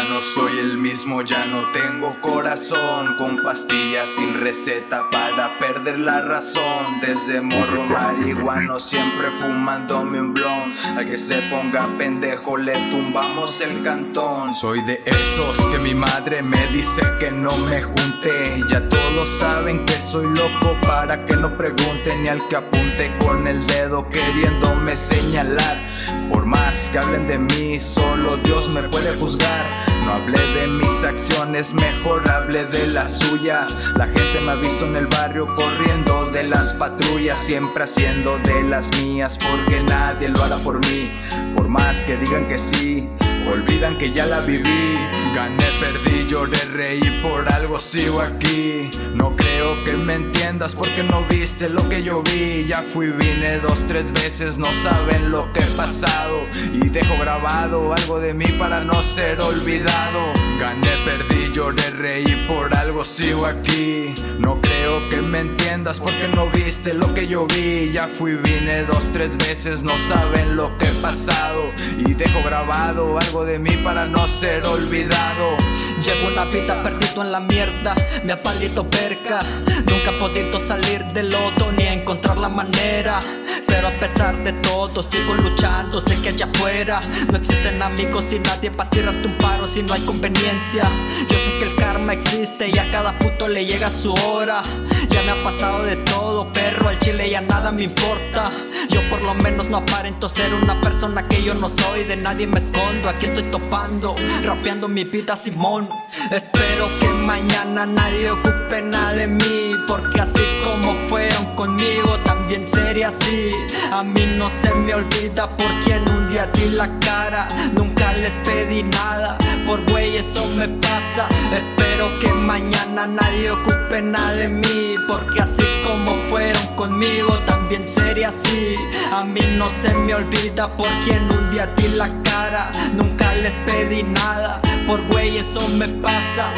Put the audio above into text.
Ya no soy el mismo, ya no tengo corazón. Con pastillas sin receta para perder la razón. Desde morro marihuano siempre fumándome un blon. Al que se ponga pendejo le tumbamos el cantón. Soy de esos que mi madre me dice que no me junte. Ya todos saben que soy loco para que no pregunten Ni al que apunte con el dedo queriéndome señalar. Por más que hablen de mí, solo Dios me puede juzgar no hablé de mis acciones, mejor hablé de las suyas. La gente me ha visto en el barrio corriendo de las patrullas, siempre haciendo de las mías, porque nadie lo hará por mí. Por más que digan que sí, olvidan que ya la viví. Gané, perdí, lloré, reí, por algo sigo aquí. No creo que me entiendas porque no viste lo que yo vi. Ya fui, vine dos, tres veces, no saben lo que he pasado. Y dejo grabado algo de mí para no ser olvidado. Gané, perdí, lloré, reí, por algo sigo aquí. No creo que me entiendas porque no viste lo que yo vi. Ya fui, vine dos, tres veces, no saben lo que he. Y dejo grabado algo de mí para no ser olvidado. Llevo una vida perdido en la mierda, me ha palido perca. Nunca he podido salir del lodo ni encontrar la manera. Pero a pesar de todo, sigo luchando. Sé que allá afuera no existen amigos y nadie para tirarte un paro si no hay conveniencia. Yo sé que el karma existe y a cada puto le llega su hora. Ya me ha pasado de todo, perro. Al chile ya nada me importa. Yo por lo menos no aparento ser una persona que yo no soy. De nadie me escondo, aquí estoy topando, rapeando mi vida Simón. Espero que mañana nadie ocupe nada de mí, porque así como fueron conmigo, también sería así. A mí no se me olvida por quien un día di la cara. Nunca les pedí nada, por güey eso me pasa. Espero que mañana nadie ocupe nada de mí, porque así como fueron conmigo, también sería así. A mí no se me olvida por quien un día di la cara. Nunca les pedí nada, por güey eso me pasa.